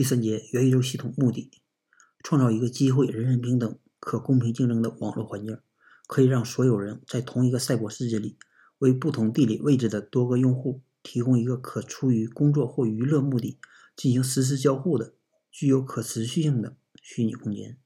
第三节，元宇宙系统目的，创造一个机会人人平等、可公平竞争的网络环境，可以让所有人在同一个赛博世界里，为不同地理位置的多个用户提供一个可出于工作或娱乐目的进行实时交互的具有可持续性的虚拟空间。